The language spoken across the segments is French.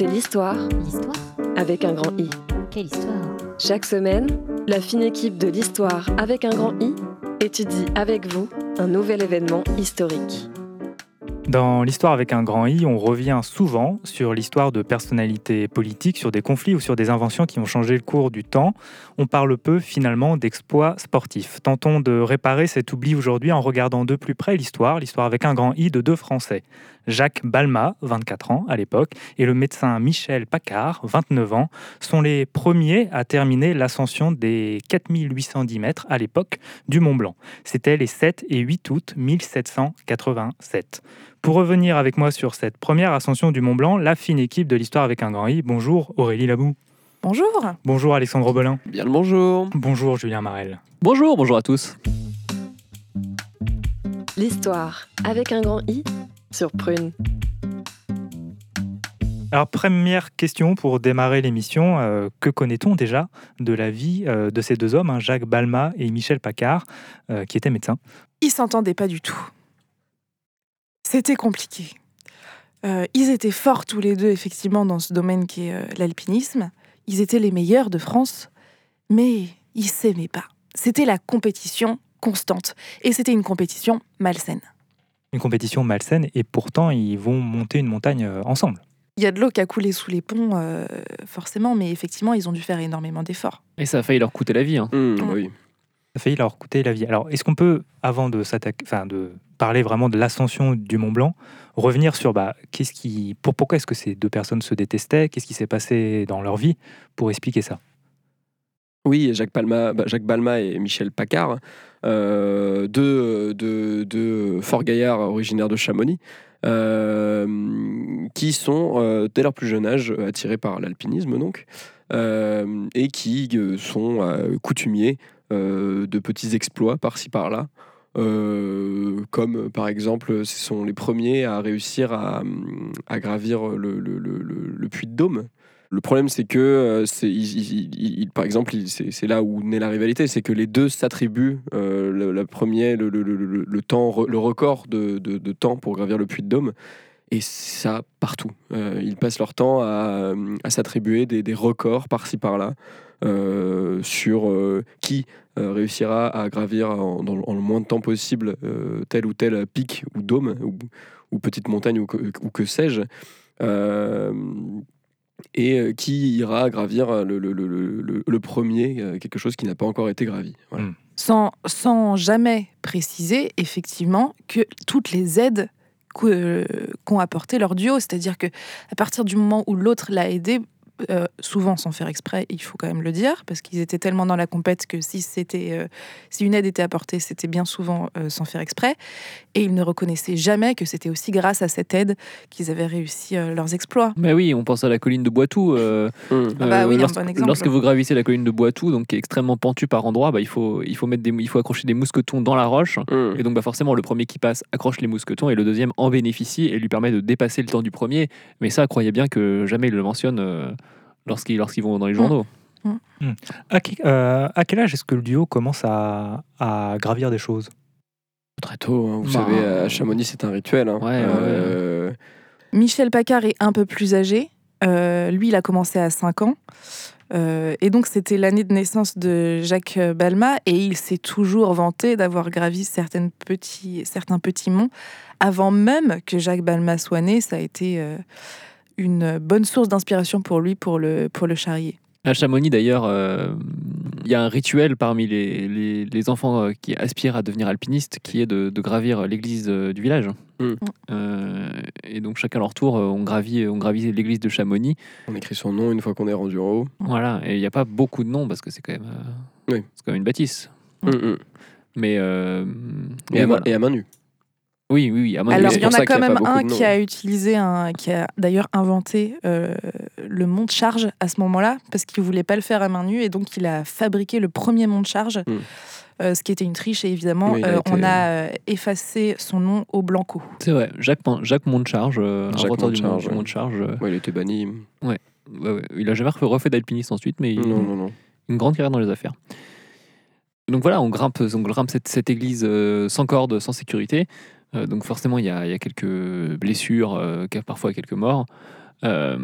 C'est l'histoire L'histoire avec un grand I. Quelle histoire Chaque semaine, la fine équipe de l'histoire avec un grand I étudie avec vous un nouvel événement historique. Dans l'histoire avec un grand I, on revient souvent sur l'histoire de personnalités politiques, sur des conflits ou sur des inventions qui ont changé le cours du temps. On parle peu finalement d'exploits sportifs. Tentons de réparer cet oubli aujourd'hui en regardant de plus près l'histoire, l'histoire avec un grand I de deux Français. Jacques Balma, 24 ans à l'époque, et le médecin Michel Paccard, 29 ans, sont les premiers à terminer l'ascension des 4810 mètres à l'époque du Mont Blanc. C'était les 7 et 8 août 1787. Pour revenir avec moi sur cette première ascension du Mont Blanc, la fine équipe de l'histoire avec un grand I. Bonjour Aurélie Labou. Bonjour. Bonjour Alexandre Belin. Bien le bonjour. Bonjour Julien Marel. Bonjour, bonjour à tous. L'histoire avec un grand I sur Prune. Alors première question pour démarrer l'émission, euh, que connaît-on déjà de la vie euh, de ces deux hommes, hein, Jacques Balma et Michel Paccard, euh, qui étaient médecins? Ils s'entendaient pas du tout. C'était compliqué. Euh, ils étaient forts tous les deux, effectivement, dans ce domaine qui est euh, l'alpinisme. Ils étaient les meilleurs de France, mais ils s'aimaient pas. C'était la compétition constante. Et c'était une compétition malsaine. Une compétition malsaine et pourtant ils vont monter une montagne euh, ensemble. Il y a de l'eau qui a coulé sous les ponts, euh, forcément, mais effectivement, ils ont dû faire énormément d'efforts. Et ça a failli leur coûter la vie. hein. Mmh, Mm. oui. Ça a failli leur coûter la vie. Alors est-ce qu'on peut, avant de s'attaquer, enfin de parler vraiment de l'ascension du Mont Blanc, revenir sur bah, qu'est-ce qui, pour, pourquoi est-ce que ces deux personnes se détestaient, qu'est-ce qui s'est passé dans leur vie pour expliquer ça? Oui, Jacques, Palma, bah, Jacques Balma et Michel Paccard, euh, deux, deux- deux forts gaillards originaires de Chamonix, euh, qui sont, euh, dès leur plus jeune âge, attirés par l'alpinisme, donc, euh, et qui euh, sont euh, coutumiers euh, de petits exploits par-ci par-là. Euh, comme par exemple, ce sont les premiers à réussir à, gravir le puits de Dôme. Le problème, c'est que, euh, par exemple, c'est, là où naît la rivalité, c'est que les deux s'attribuent euh, le, premier, le, le- le- temps, le record de, de- de temps pour gravir le puits de Dôme. Et ça partout. Euh, ils passent leur temps à, à s'attribuer des, des records par-ci par-là sur qui réussira à gravir en, dans- le moins de temps possible tel ou tel pic ou dôme ou, petite montagne ou que sais-je. Euh, et euh, qui ira gravir le, le- le- le- le- le premier, euh, quelque chose qui n'a pas encore été gravi. Voilà. Mm. Sans, sans jamais préciser, effectivement, que toutes les aides qu'ont apporté leur duo, c'est-à-dire que à partir du moment où l'autre l'a aidé, euh, souvent sans faire exprès, il faut quand même le dire, parce qu'ils étaient tellement dans la compète que si c'était, euh, si une aide était apportée, c'était bien souvent euh, sans faire exprès, et ils ne reconnaissaient jamais que c'était aussi grâce à cette aide qu'ils avaient réussi euh, leurs exploits. Mais oui, on pense à la colline de Boitou. euh, Mm. Ah bah oui, un lorsque, bon exemple. lorsque vous gravissez la colline de Boitou, donc qui est extrêmement pentue par endroits, bah, il, faut, il, faut mettre des, il faut accrocher des mousquetons dans la roche. Mm. Et donc bah, forcément, le premier qui passe accroche les mousquetons et le deuxième en bénéficie et lui permet de dépasser le temps du premier. Mais ça, croyez bien que jamais il le mentionne euh, lorsqu'ils vont dans les journaux. à, qui- euh, à quel âge est-ce que le duo commence à, à gravir des choses? Très tôt, hein, vous Bah. savez, à Chamonix, c'est un rituel. hein. Ouais, ouais, Euh, Michel Paccard est un peu plus âgé. Euh, lui, il a commencé à 5 ans. Euh, et donc, c'était l'année de naissance de Jacques Balma. Et il s'est toujours vanté d'avoir gravi certaines petits, certains petits monts. Avant même que Jacques Balma soit né, ça a été euh, une bonne source d'inspiration pour lui pour le, pour le charrier. À Chamonix, d'ailleurs, euh, il y a un rituel parmi les, les- les enfants euh, qui aspirent à devenir alpinistes qui est de, de gravir l'église euh, du village. Mm. Euh, et donc, chacun à leur tour, on gravit, on gravit l'église de Chamonix. on écrit son nom une fois qu'on est rendu en haut. Voilà, et il n'y a pas beaucoup de noms parce que c'est quand même, euh, Oui. quand même une bâtisse. Mm, mm. Mais, euh, Et, à main, et à main nue. Oui, oui, oui. à mon Alors, avis, il y en a quand même un qui a utilisé un, qui a d'ailleurs inventé euh, le mont de charge à ce moment-là, parce qu'il voulait pas le faire à main nue, et donc il a fabriqué le premier mont de charge, Mm. euh, ce qui était une triche, et évidemment, Oui, il a euh, été- on a euh, effacé son nom au blanco. c'est vrai. Jacques, Jacques Montcharge, euh, Jacques inventeur du, Mont- Montcharge, du ouais. Euh, il était banni. ouais, ouais. il a jamais refait, d'alpiniste ensuite, mais il, Non, non, non. une grande carrière dans les affaires. Donc voilà, on grimpe, on grimpe cette, cette église euh, sans corde, sans sécurité. Euh, donc forcément, il y a, il y a quelques blessures, euh, parfois quelques morts. Euh,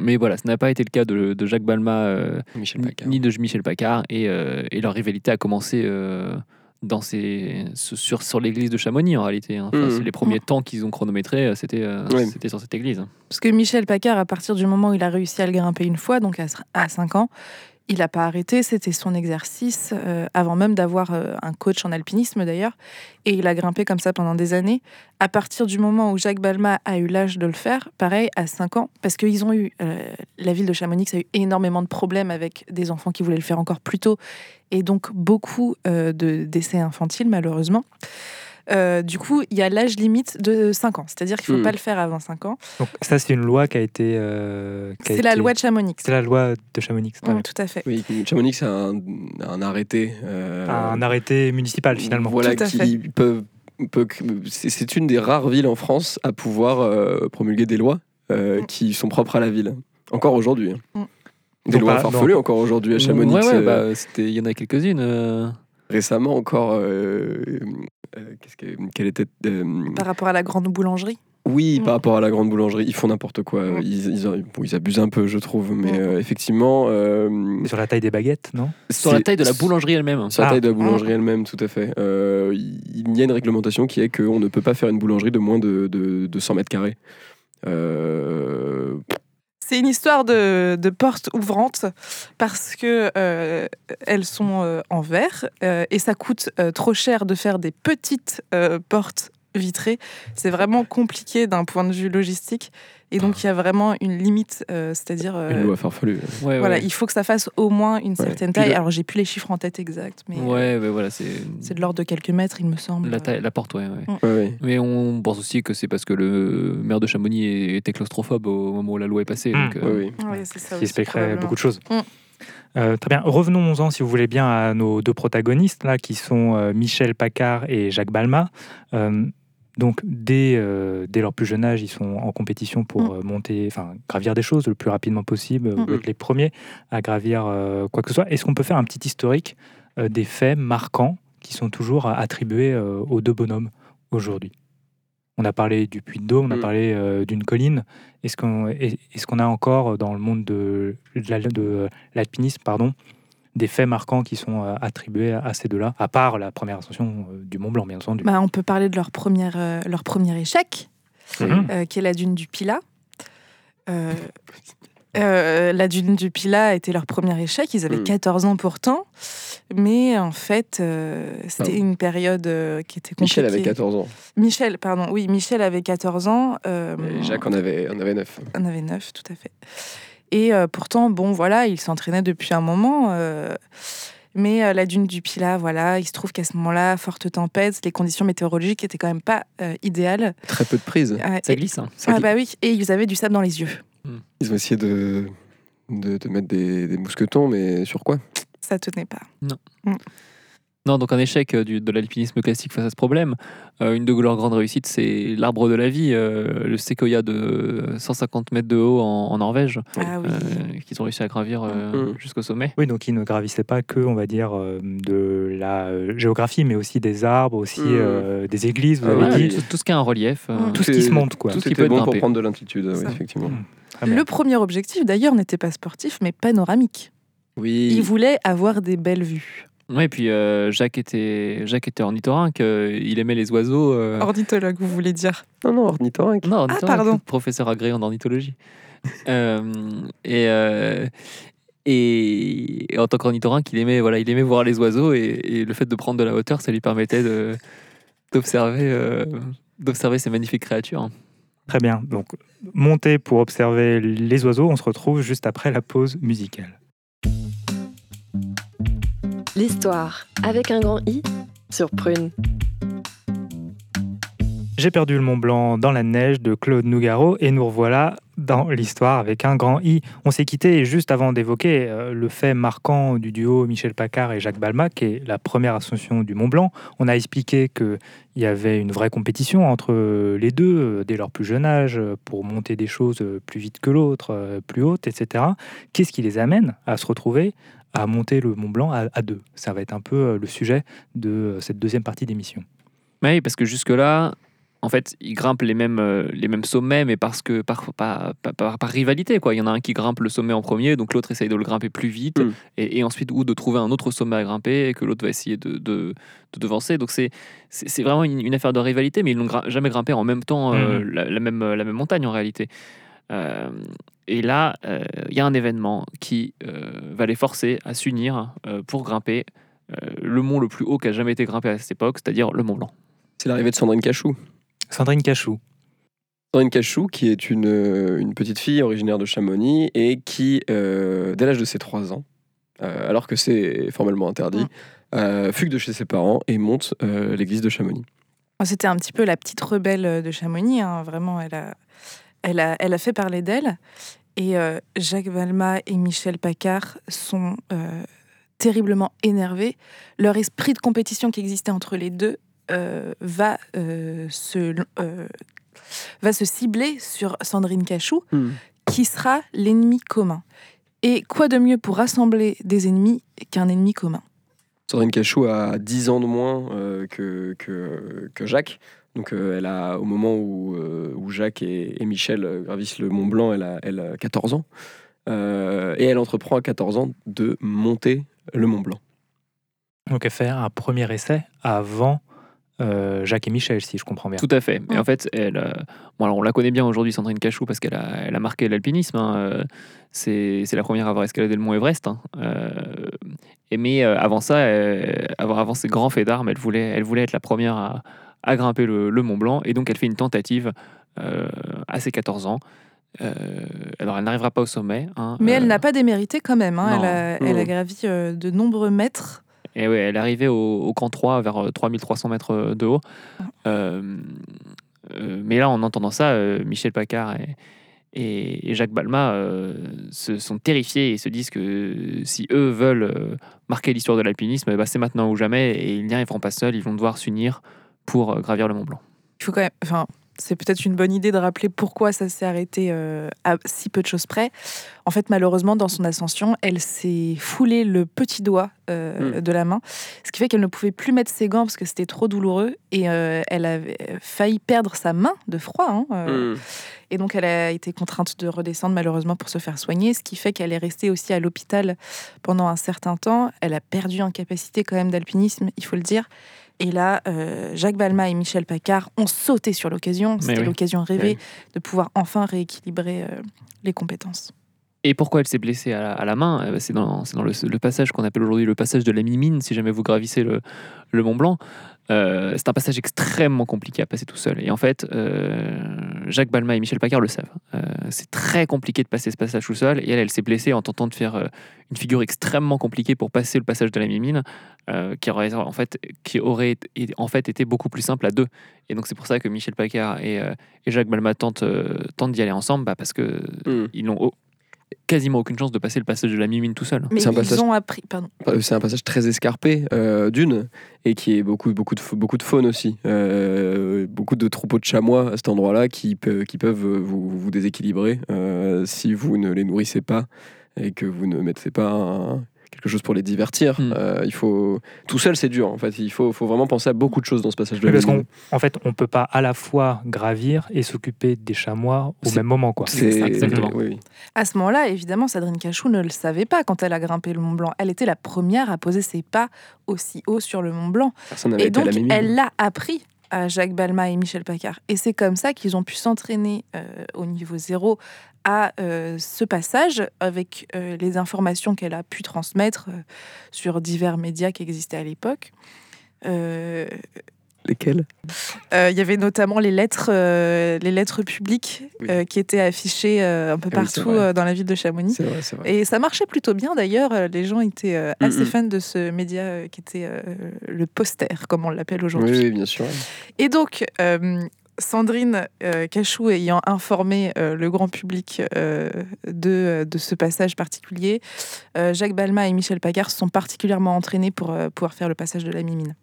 mais voilà, ce n'a pas été le cas de, de Jacques Balma euh, Michel ni- de Michel Paccard. Et, euh, et leur rivalité a commencé euh, dans ces, ce- sur, sur l'église de Chamonix en réalité. hein. Enfin, c'est Les premiers temps qu'ils ont chronométrés, euh, c'était sur cette église. Parce que Michel Paccard, à partir du moment où il a réussi à le grimper une fois, donc à, à 5 ans, il n'a pas arrêté, c'était son exercice, euh, avant même d'avoir euh, un coach en alpinisme d'ailleurs. Et il a grimpé comme ça pendant des années. À partir du moment où Jacques Balma a eu l'âge de le faire, pareil, à 5 ans, parce qu'ils ont eu, euh, la ville de Chamonix a eu énormément de problèmes avec des enfants qui voulaient le faire encore plus tôt, et donc beaucoup de décès infantiles malheureusement. Euh, du coup, il y a l'âge limite de 5 ans, c'est-à-dire qu'il ne faut Hmm. pas le faire avant 5 ans. Donc ça, c'est une loi qui a été... euh, C'est la loi de Chamonix. C'est la loi de Chamonix. Mm, bien. tout à fait. Oui, Chamonix a un, un arrêté. euh, Un arrêté municipal, finalement. Voilà, Tout à qui peut, peut- c'est c'est une des rares villes en France à pouvoir euh, promulguer des lois euh, Mm. qui sont propres à la ville. Encore aujourd'hui. hein. Mm. Des Donc, lois farfelues encore aujourd'hui à Chamonix. Ouais, ouais, euh, bah, il y en a quelques-unes. euh. Récemment encore. euh, qu'est-ce que, quelle était euh, Par rapport à la grande boulangerie. Oui, Mm. par rapport à la grande boulangerie, ils font n'importe quoi. Mm. Ils, ils, bon, ils abusent un peu, je trouve. Mais Mm. euh, effectivement. euh, Sur la taille des baguettes, non? Sur la taille de la boulangerie elle-même. Sur la Ah. taille de la boulangerie elle-même, tout à fait. Euh, il y a une réglementation qui est qu'on ne peut pas faire une boulangerie de moins de, de, de 100 mètres carrés. C'est une histoire de, portes ouvrantes parce que euh, elles sont euh, en verre euh, et ça coûte trop cher de faire des petites portes vitrées. C'est vraiment compliqué d'un point de vue logistique et donc il y a vraiment une limite, euh, c'est-à-dire euh, Une loi farfelue. Ouais, voilà, ouais. il faut que ça fasse au moins une certaine taille. le- Alors j'ai plus les chiffres en tête exacts, mais euh, Ouais, ouais, voilà, c'est c'est de l'ordre de quelques mètres, il me semble. la, taille, la porte, ouais, ouais. Ouais, ouais. Mais on pense aussi que c'est parce que le maire de Chamonix était claustrophobe au moment où la loi est passée. Mm. donc, euh, Ouais, oui. Ouais, c'est ça qui aussi, expliquerait beaucoup de choses. Mm. Euh, très bien. Revenons-en, si vous voulez bien, à nos deux protagonistes, là, qui sont euh, Michel Paccard et Jacques Balma. Euh, donc, dès, euh, dès leur plus jeune âge, ils sont en compétition pour Mm. euh, monter, enfin, gravir des choses le plus rapidement possible, Mm. ou être les premiers à gravir euh, quoi que ce soit. Est-ce qu'on peut faire un petit historique euh, des faits marquants qui sont toujours attribués euh, aux deux bonhommes aujourd'hui? On a parlé du Puy de Dôme, on a Mm. parlé euh, d'une colline. Est-ce qu'on est, est-ce qu'on a encore euh, dans le monde de, de l'alpinisme pardon, des faits marquants qui sont euh, attribués à, à ces deux-là, à part la première ascension euh, du Mont Blanc, bien entendu. Bah, on peut parler de leur, première, euh, leur premier échec, qui est la dune du Pilat. Euh, euh, la dune du Pilat était leur premier échec. Ils avaient Mm. 14 ans pourtant. Mais en fait, euh, c'était Ah. une période euh, qui était compliquée. Michel avait 14 ans. Michel, pardon. Oui, Michel avait 14 ans. euh, Et Jacques en avait, en avait 9. en avait 9, tout à fait. Et euh, pourtant, bon, voilà, il s'entraînait depuis un moment. euh, mais euh, la dune du Pilat, voilà, il se trouve qu'à ce moment-là, forte tempête, les conditions météorologiques étaient quand même pas euh, idéales. Très peu de prise. Ça et- glisse. hein. Ça ah bah oui, et ils avaient du sable dans les yeux. Ils ont essayé de, de, de mettre des, des mousquetons, mais sur quoi? Ça tenait pas. Non, donc un échec euh, du- de l'alpinisme classique face à ce problème. Euh, une de leurs grandes réussites, c'est l'arbre de la vie, euh, le séquoia de 150 mètres de haut en, en Norvège, Ah oui. euh, qu'ils ont réussi à gravir euh, Mhm. jusqu'au sommet. Oui, donc ils ne gravissaient pas que, on va dire, de la géographie, mais aussi des arbres, aussi euh, des églises, vous Ah avez Ouais, dit. tout, tout ce qui a un relief. Tout ce qui se monte, quoi. Tout qui était peut bon grimper. pour prendre de l'altitude, oui, effectivement. Mm. Le premier objectif, d'ailleurs, n'était pas sportif, mais panoramique. Oui. Il voulait avoir des belles vues. Ouais, et puis euh, Jacques était Jacques était ornithorynque, euh, il aimait les oiseaux. euh, Ornithologue, vous voulez dire? Non, non, ornithorynque. Non, ornithorynque, Ah, pardon. professeur agréé en ornithologie. Euh, et, euh, et, et en tant qu'ornithorynque, il aimait, voilà, il aimait voir les oiseaux et, et le fait de prendre de la hauteur, ça lui permettait de- d'observer euh, d'observer ces magnifiques créatures. Très bien. Donc, monter pour observer les oiseaux, on se retrouve juste après la pause musicale. L'histoire avec un grand I sur Prune. J'ai perdu le Mont Blanc dans la neige de Claude Nougaro et nous revoilà dans l'histoire avec un grand I. On s'est quitté juste avant d'évoquer euh, le fait marquant du duo Michel Paccard et Jacques Balma, qui est la première ascension du Mont Blanc. On a expliqué qu'il y avait une vraie compétition entre les deux euh, dès leur plus jeune âge euh, pour monter des choses plus vite que l'autre, plus hautes, etc. Qu'est-ce qui les amène à se retrouver à monter le Mont Blanc à, à deux Ça va être un peu euh, le sujet de euh, cette deuxième partie d'émission. Oui, parce que jusque-là, en fait, ils grimpent les mêmes, euh, les mêmes sommets, mais parce que par, par, par- par- par rivalité. Quoi. Il y en a un qui grimpe le sommet en premier, donc l'autre essaye de le grimper plus vite, Mm. et, et ensuite, ou de trouver un autre sommet à grimper, et que l'autre va essayer de, de, de devancer. Donc c'est c'est c'est vraiment une, une affaire de rivalité, mais ils n'ont gra- jamais grimpé en même temps euh, la, la même, la même montagne en réalité. Euh, et là, euh, il y a un événement qui euh, va les forcer à s'unir euh, pour grimper euh, le mont le plus haut qui a jamais été grimpé à cette époque, c'est-à-dire le Mont Blanc. C'est l'arrivée de Sandrine Cachou. Sandrine Cachou. Sandrine Cachou, qui est une, une petite fille originaire de Chamonix et qui, euh, dès l'âge de ses 3 ans, euh, alors que c'est formellement interdit, euh, fugue de chez ses parents et monte euh, l'église de Chamonix. C'était un petit peu la petite rebelle de Chamonix. hein. Vraiment, elle a, elle, a, elle a fait parler d'elle. Et euh, Jacques Valma et Michel Paccard sont euh, terriblement énervés. Leur esprit de compétition qui existait entre les deux euh, va, euh, se, euh, va se cibler sur Sandrine Cachou, qui sera l'ennemi commun. Et quoi de mieux pour rassembler des ennemis qu'un ennemi commun? Sandrine Cachou a 10 ans de moins euh, que, que, que Jacques. Donc, euh, elle a, au moment où, euh, où Jacques et, et Michel euh, gravissent le Mont Blanc, elle a, elle a 14 ans. Euh, et elle entreprend à 14 ans de monter le Mont Blanc. Donc elle fait un premier essai avant euh, Jacques et Michel, si je comprends bien. Tout à fait. Et Mm. en fait, elle, euh, bon, alors on la connaît bien aujourd'hui, Sandrine Cachou, parce qu'elle a, elle a marqué l'alpinisme. hein, euh, C'est c'est la première à avoir escaladé le mont Everest. hein, euh, et mais euh, avant ça, euh, avant, avant ses grands faits d'armes, elle voulait, elle voulait être la première à, à grimper le, le Mont Blanc. Et donc, elle fait une tentative euh, à ses 14 ans. Euh, alors, elle n'arrivera pas au sommet. hein, Mais euh, elle n'a pas démérité quand même. hein. Elle, a, elle a Non. gravi euh, de nombreux mètres. Et ouais, elle est arrivée au, au camp 3, vers euh, 3300 mètres de haut. Euh, euh, mais là, en entendant ça, euh, Michel Paccard et, et- et Jacques Balma euh, se sont terrifiés et se disent que si eux veulent euh, marquer l'histoire de l'alpinisme, bah, c'est maintenant ou jamais et ils n'y arriveront pas seuls, ils vont devoir s'unir pour euh, gravir le Mont Blanc. Il faut quand même. Enfin, c'est peut-être une bonne idée de rappeler pourquoi ça s'est arrêté euh, à si peu de choses près. En fait, malheureusement, dans son ascension, elle s'est foulé le petit doigt euh, Mm. de la main, ce qui fait qu'elle ne pouvait plus mettre ses gants parce que c'était trop douloureux et euh, elle avait failli perdre sa main de froid. hein, euh, Mm. Et donc, elle a été contrainte de redescendre malheureusement pour se faire soigner, ce qui fait qu'elle est restée aussi à l'hôpital pendant un certain temps. Elle a perdu en capacité quand même d'alpinisme, il faut le dire. Et là, euh, Jacques Balma et Michel Paccard ont sauté sur l'occasion. C'était oui. l'occasion rêvée Oui. de pouvoir enfin rééquilibrer euh, les compétences. Et pourquoi elle s'est blessée à la, à la main? Ben, C'est dans, le, le passage qu'on appelle aujourd'hui le passage de la mimine, si jamais vous gravissez le, le Mont Blanc. Euh, c'est un passage extrêmement compliqué à passer tout seul. Et en fait, euh, Jacques Balma et Michel Paccard le savent. Euh, c'est très compliqué de passer ce passage tout seul. Et elle, elle s'est blessée en tentant de faire une figure extrêmement compliquée pour passer le passage de la mimine, qui, aurait, en fait, qui aurait été- en fait été beaucoup plus simple à deux. Et donc c'est pour ça que Michel Paccard et, et Jacques Balma tentent, tentent d'y aller ensemble, bah, parce que Mm. ils n'ont au- quasiment aucune chance de passer le passage de la mimine tout seul. Mais C'est un ils passage- ont appris. Pardon. Euh, C'est un passage très escarpé euh, d'une et qui est beaucoup, beaucoup, de, beaucoup de faune aussi. Euh, beaucoup de troupeaux de chamois à cet endroit-là qui, peuvent vous, vous déséquilibrer euh, si vous ne les nourrissez pas et que vous ne mettez pas un- quelque chose pour les divertir. Mm. Euh, il faut tout seul, c'est dur. En fait, il faut, faut vraiment penser à beaucoup de choses dans ce passage de Oui, la parce en fait, on peut pas à la fois gravir et s'occuper des chamois au C'est- même moment. Quoi. C'est Exactement. oui, oui. À ce moment-là, évidemment, Sandrine Cachou ne le savait pas quand elle a grimpé le Mont Blanc. Elle était la première à poser ses pas aussi haut sur le Mont Blanc. Personne Et été donc, la elle l'a appris à Jacques Balma et Michel Paccard. Et c'est comme ça qu'ils ont pu s'entraîner euh, au niveau zéro à euh, ce passage avec euh, les informations qu'elle a pu transmettre sur divers médias qui existaient à l'époque. Lesquels euh, Il y avait notamment les lettres, euh, les lettres publiques Oui. euh, qui étaient affichées euh, un peu Ah oui, partout dans la ville de Chamonix. C'est vrai, c'est vrai. Et ça marchait plutôt bien d'ailleurs. Les gens étaient euh, assez Mhm. fans de ce média euh, qui était euh, le poster, comme on l'appelle aujourd'hui. Oui, oui, bien sûr. Et donc, euh, Sandrine euh, Cachou ayant informé euh, le grand public euh, de, de ce passage particulier, euh, Jacques Balma et Michel Paccard se sont particulièrement entraînés pour euh, pouvoir faire le passage de la Mimine.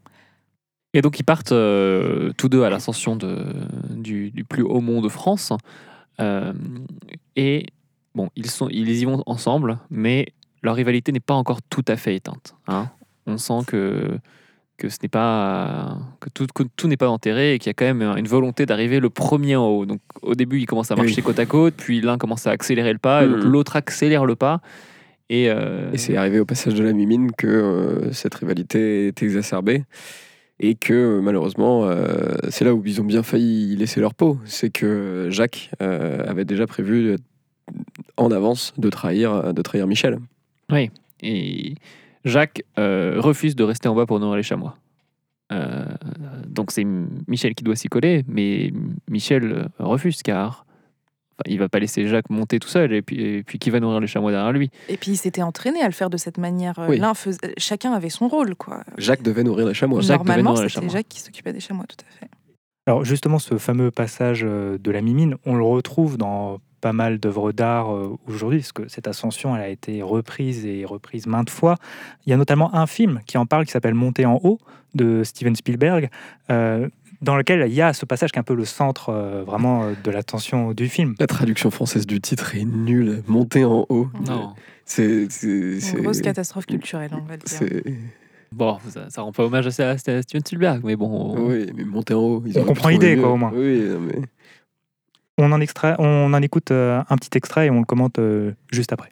Et donc ils partent euh, tous deux à l'ascension de- du, du plus haut mont de France. Euh, et bon, ils, sont, ils y vont ensemble, mais leur rivalité n'est pas encore tout à fait éteinte. hein. On sent que, que ce n'est pas que tout, que tout n'est pas enterré et qu'il y a quand même une volonté d'arriver le premier en haut. Donc au début, ils commencent à marcher côte à côte, puis l'un commence à accélérer le pas, Mhm. l'autre accélère le pas. Et, euh, Et c'est arrivé au passage de la mimine que cette rivalité est exacerbée et que malheureusement, euh, c'est là où ils ont bien failli laisser leur peau. C'est que Jacques euh, avait déjà prévu en avance de trahir, de trahir Michel. Et Jacques euh, refuse de rester en bas pour nourrir les chamois. Donc c'est Michel qui doit s'y coller, mais Michel refuse car enfin, il va pas laisser Jacques monter tout seul et puis, et puis qui va nourrir les chamois derrière lui? Et puis, il s'était entraîné à le faire de cette manière. Euh, Oui. L'un faisait- Chacun avait son rôle, quoi. Jacques devait nourrir les chamois. Jacques devait Normalement, nourrir les c'était. Jacques qui s'occupait des chamois, tout à fait. Alors justement, ce fameux passage euh, de la mimine, on le retrouve dans pas mal d'œuvres d'art euh, aujourd'hui, parce que cette ascension, elle a été reprise et reprise maintes fois. Il y a notamment un film qui en parle, qui s'appelle Monter en haut, de Steven Spielberg, euh, dans lequel il y a ce passage qui est un peu le centre euh, vraiment euh, de l'attention du film. La traduction française du titre est nulle. Monter en haut. Non. C'est. c'est- Une grosse catastrophe culturelle, on va le dire. Bon, ça, ça rend pas hommage à, Steven Spielberg, mais bon. Oui, mais monter en haut. ils On comprend l'idée, quoi, au moins. Oui, mais. On en, extrait, on en écoute euh, un petit extrait et on le commente euh, juste après.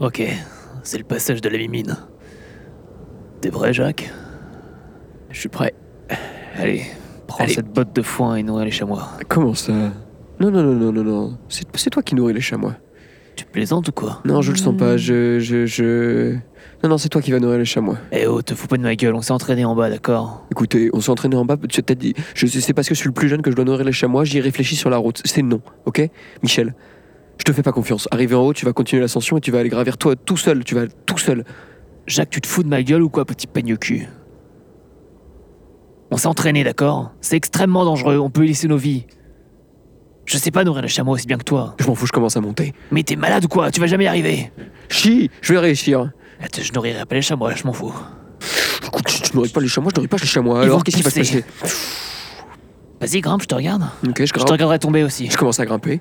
Ok, c'est le passage de la mimine. T'es prêt, Jacques? Je suis prêt. Allez, prends Allez. cette botte de foin et nourris les chamois. Comment ça? Non, non, non, non, non, non. C'est c'est toi qui nourris les chamois. Tu plaisantes ou quoi? Non, je le sens pas. Je, je, je. Non, non, c'est toi qui vas nourrir les chamois. Eh oh, te fous pas de ma gueule, on s'est entraîné en bas, d'accord? Écoutez, on s'est entraîné en bas. Tu t'as dit, je sais, c'est parce que je suis le plus jeune que je dois nourrir les chamois. J'y réfléchis sur la route. C'est non, ok? Michel, je te fais pas confiance. Arrivé en haut, tu vas continuer l'ascension et tu vas aller gravir toi tout seul. Tu vas tout seul. Jacques, tu te fous de ma gueule ou quoi, petit peigne cul? On s'est entraîné, d'accord? C'est extrêmement dangereux, on peut y laisser nos vies. Je sais pas nourrir les chamois aussi bien que toi. Je m'en fous, je commence à monter. Mais t'es malade ou quoi? Tu vas jamais y arriver Chi, je vais réussir. Attends, Je nourrirai pas les chamois, je m'en fous. Écoute, tu, tu nourris pas les chamois, je nourris pas les chamois. Ils Alors, qu'est-ce qui va se passer? Vas-y, grimpe, je te regarde. Ok, je Je te grimpe. regarderai tomber aussi. Je commence à grimper.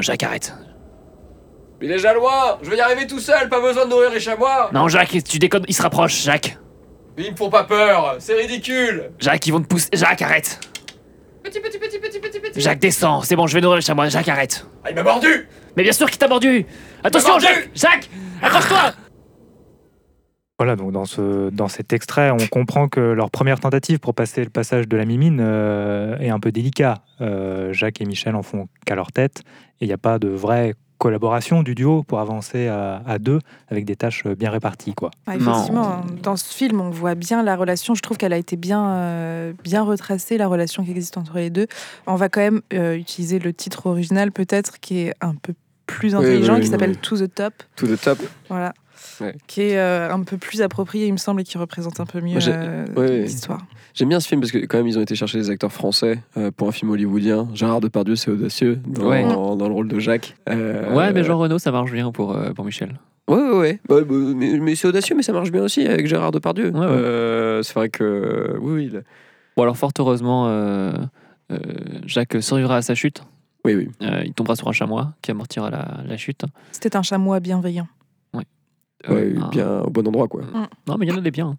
Jacques, arrête. Il est déjà loin Je vais y arriver tout seul, pas besoin de nourrir les chamois Non, Jacques, tu déconnes, il se rapproche, Jacques. Mais ils me font pas peur, c'est ridicule Jacques, ils vont te pousser. Jacques, arrête. Petit, petit, petit, petit, petit, petit Jacques, descends. C'est bon, je vais nourrir les chamois. Jacques, arrête. Ah, il m'a mordu Mais bien sûr qu'il t'a mordu. Attention, mordu Jacques. Jacques, accroche-toi. Voilà, donc dans, ce, dans cet extrait, on comprend que leur première tentative pour passer le passage de la mimine euh, est un peu délicat. Euh, Jacques et Michel en font qu'à leur tête, et il n'y a pas de vraie collaboration du duo pour avancer à, à deux avec des tâches bien réparties. Quoi. Ah, Non. effectivement, dans ce film, on voit bien la relation. Je trouve qu'elle a été bien, euh, bien retracée, la relation qui existe entre les deux. On va quand même euh, utiliser le titre original, peut-être, qui est un peu plus Oui, intelligent, oui, qui s'appelle oui. To the Top. To the top. Voilà. Ouais. Qui est euh, un peu plus approprié, il me semble, et qui représente un peu mieux euh, ouais. l'histoire. J'aime bien ce film parce que quand même ils ont été chercher des acteurs français euh, pour un film hollywoodien. Gérard Depardieu c'est audacieux dans, Ouais. dans le rôle de Jacques. Euh, Ouais, mais Jean Renault, ça marche bien pour, euh, pour Michel. Ouais, ouais, ouais. Bah, bah, mais mais c'est audacieux, mais ça marche bien aussi avec Gérard Depardieu. Ouais, ouais. Euh, c'est vrai que oui, oui, il- Bon, alors, fort heureusement, euh, euh, Jacques survivra à sa chute. oui, oui. Euh, il tombera sur un chamois qui amortira la, la chute. C'était un chamois bienveillant. Ouais, Euh, un- bien au bon endroit quoi. Non, mais il y en a des biens.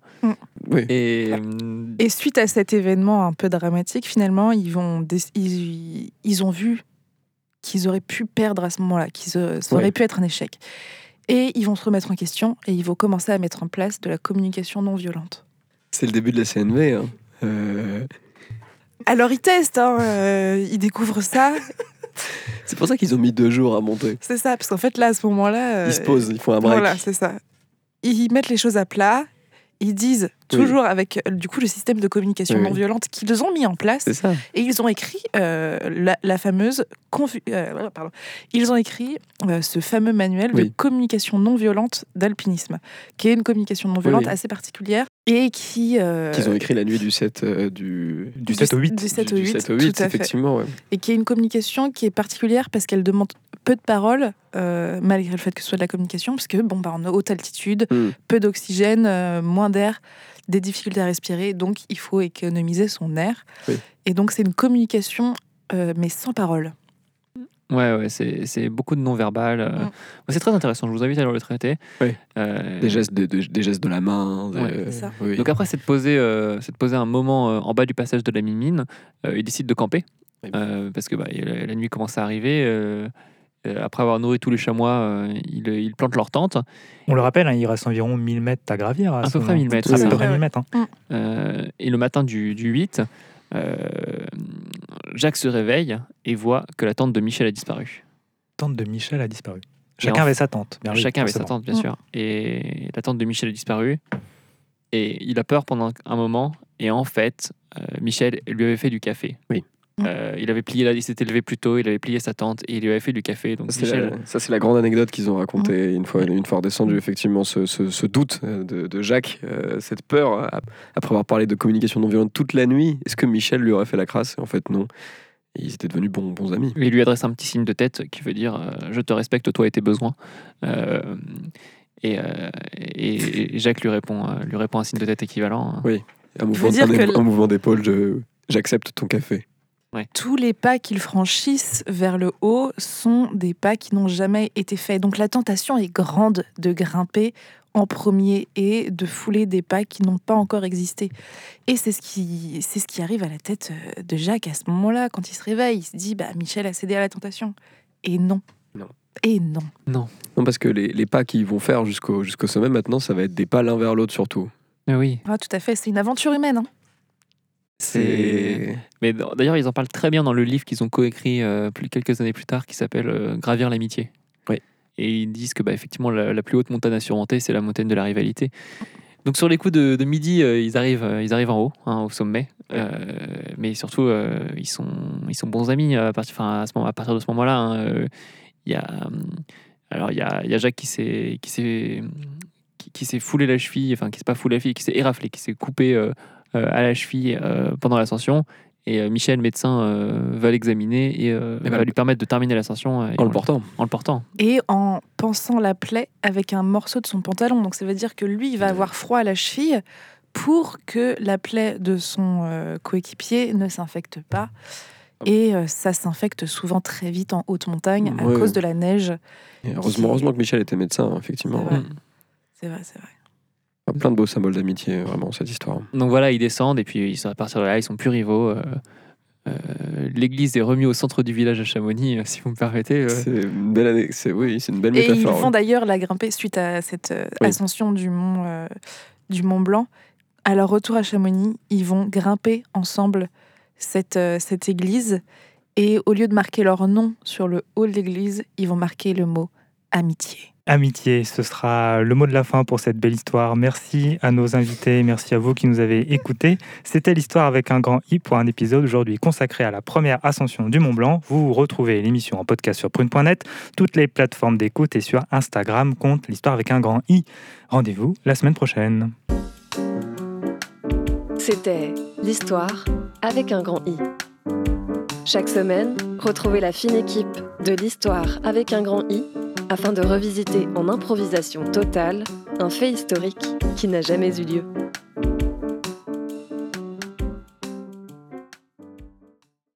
Oui. Et. euh, Et suite à cet événement un peu dramatique, finalement, ils, vont ils, ils ont vu qu'ils auraient pu perdre à ce moment-là, qu'ils euh, ça aurait Ouais. pu être un échec. Et ils vont se remettre en question et ils vont commencer à mettre en place de la communication non violente. C'est le début de la CNV. Hein. Euh, Alors ils testent, hein, euh, ils découvrent ça, c'est pour ça qu'ils ont mis deux jours à monter. c'est ça, parce qu'en fait là, à ce moment-là... euh, Ils se posent, ils font un break. Voilà, c'est ça. Ils mettent les choses à plat, ils disent toujours avec euh, du coup le système de communication Oui, non violente qu'ils ont mis en place. C'est ça. Et ils ont écrit euh, la, la fameuse. euh, pardon. Ils ont écrit euh, ce fameux manuel de communication non violente d'alpinisme, qui est une communication non violente assez particulière et qui. euh, Qu'ils ont écrit la nuit du 7, euh, du, Du 7 au 8. Du 7 au du 8, 7 au 8, tout à fait. effectivement. Ouais. Et qui est une communication qui est particulière parce qu'elle demande peu de paroles, euh, malgré le fait que ce soit de la communication, parce que bon, bah, on haute altitude, Mm. peu d'oxygène, euh, moins d'air, des difficultés à respirer, donc il faut économiser son air. Oui. Et donc c'est une communication, euh, mais sans parole. Ouais, ouais, c'est c'est beaucoup de non-verbal. euh. Mm. C'est très intéressant, je vous invite à le traiter. Oui. Euh, Des gestes de, de- des gestes de la main. de- Ouais, c'est ça. oui. Donc après, c'est de poser, euh, c'est de poser un moment euh, en bas du passage de la mine. Euh, il décide de camper Oui. euh, parce que bah, la, la nuit commence à arriver. après avoir nourri tous les chamois, euh, ils, ils plantent leur tente. On le rappelle, hein, il reste environ 1000 mètres à gravir. À, À peu près moment. 1000 mètres, À c'est peu ça. près 1000 mètres. hein. Euh, et le matin du, du 8, euh, Jacques se réveille et voit que la tente de Michel a disparu. Tante de Michel a disparu. Chacun en- avait sa tante. bien oui, Chacun avait sa tente, bien sûr. Et la tente de Michel a disparu. Et il a peur pendant un moment. Et en fait, euh, Michel lui avait fait du café. Oui. Mm. Euh, il avait plié, la- il s'était levé plus tôt, il avait plié sa tente et il lui avait fait du café. Donc Ça, c'est Michel, la, ça, c'est la grande anecdote qu'ils ont racontée une fois, une fois redescendu, effectivement, ce, ce- ce doute euh, de, de Jacques, euh, cette peur, après avoir parlé de communication non violente toute la nuit. Est-ce que Michel lui aurait fait la crasse? En fait, non. Et ils étaient devenus bons, bons amis. il lui adresse un petit signe de tête qui veut dire euh, Je te respecte, toi et tes besoins. Euh, et, euh, et- et Jacques lui répond, euh, lui répond un signe de tête équivalent. Oui. Un mouvement, un, que un mouvement d'épaule, je- j'accepte ton café. Tous les pas qu'ils franchissent vers le haut sont des pas qui n'ont jamais été faits. Donc la tentation est grande de grimper en premier et de fouler des pas qui n'ont pas encore existé. Et c'est ce qui, c'est ce qui arrive à la tête euh, de Jacques à ce moment-là, quand il se réveille. Il se dit, bah, Michel a cédé à la tentation. Et non. Non. Et non. Non, parce que les, les pas qu'ils vont faire jusqu'au jusqu'au sommet maintenant, ça va être des pas l'un vers l'autre surtout. Ah oui, Ah, tout à fait, c'est une aventure humaine. hein. C'est. Mais d'ailleurs, ils en parlent très bien dans le livre qu'ils ont coécrit euh, plus, quelques années plus tard, qui s'appelle euh, Gravir l'amitié. Oui. Et ils disent que bah, effectivement, la, la plus haute montagne à surmonter, c'est la montagne de la rivalité. Donc sur les coups de, de midi, euh, ils, arrivent, ils arrivent en haut, hein, au sommet. Mais surtout, ils, sont, ils sont bons amis à partir, enfin, à ce moment, à partir de ce moment-là. hein, Il y a, alors il y a, y a Jacques qui s'est, qui s'est, qui, qui s'est foulé la cheville, enfin qui s'est pas foulé la cheville, qui s'est éraflé, qui s'est coupé à la cheville euh, pendant l'ascension. Et euh, Michel, médecin, euh, va l'examiner et, euh, Et va lui permettre de terminer l'ascension. euh, et En le portant. En le portant. et en pensant la plaie avec un morceau de son pantalon. Donc ça veut dire que lui, il va avoir froid à la cheville pour que la plaie de son euh, coéquipier ne s'infecte pas. Et euh, ça s'infecte souvent très vite en haute montagne à Ouais. cause de la neige. Et heureusement, heureusement que Michel était médecin, effectivement. C'est vrai. Mm. C'est vrai, c'est vrai. Plein de beaux symboles d'amitié, vraiment, cette histoire. Donc voilà, ils descendent et puis ils sont, à partir de là, ils sont plus rivaux. euh, euh, L'église est remise au centre du village à Chamonix, euh, si vous me permettez. euh. C'est une belle année. C'est oui, c'est une belle Et ils métaphore. vont d'ailleurs la grimper suite à cette Oui. ascension du mont, euh, du mont Blanc. À leur retour à Chamonix, ils vont grimper ensemble cette, euh, cette église. Et au lieu de marquer leur nom sur le haut de l'église, ils vont marquer le mot amitié. Amitié, ce sera le mot de la fin pour cette belle histoire. Merci à nos invités, merci à vous qui nous avez écoutés. C'était l'histoire avec un grand I pour un épisode aujourd'hui consacré à la première ascension du Mont Blanc. Vous retrouvez l'émission en podcast sur prune.net, toutes les plateformes d'écoute et sur Instagram, compte l'histoire avec un grand I. Rendez-vous la semaine prochaine. C'était l'histoire avec un grand I. Chaque semaine, retrouvez la fine équipe de l'histoire avec un grand I afin de revisiter en improvisation totale un fait historique qui n'a jamais eu lieu.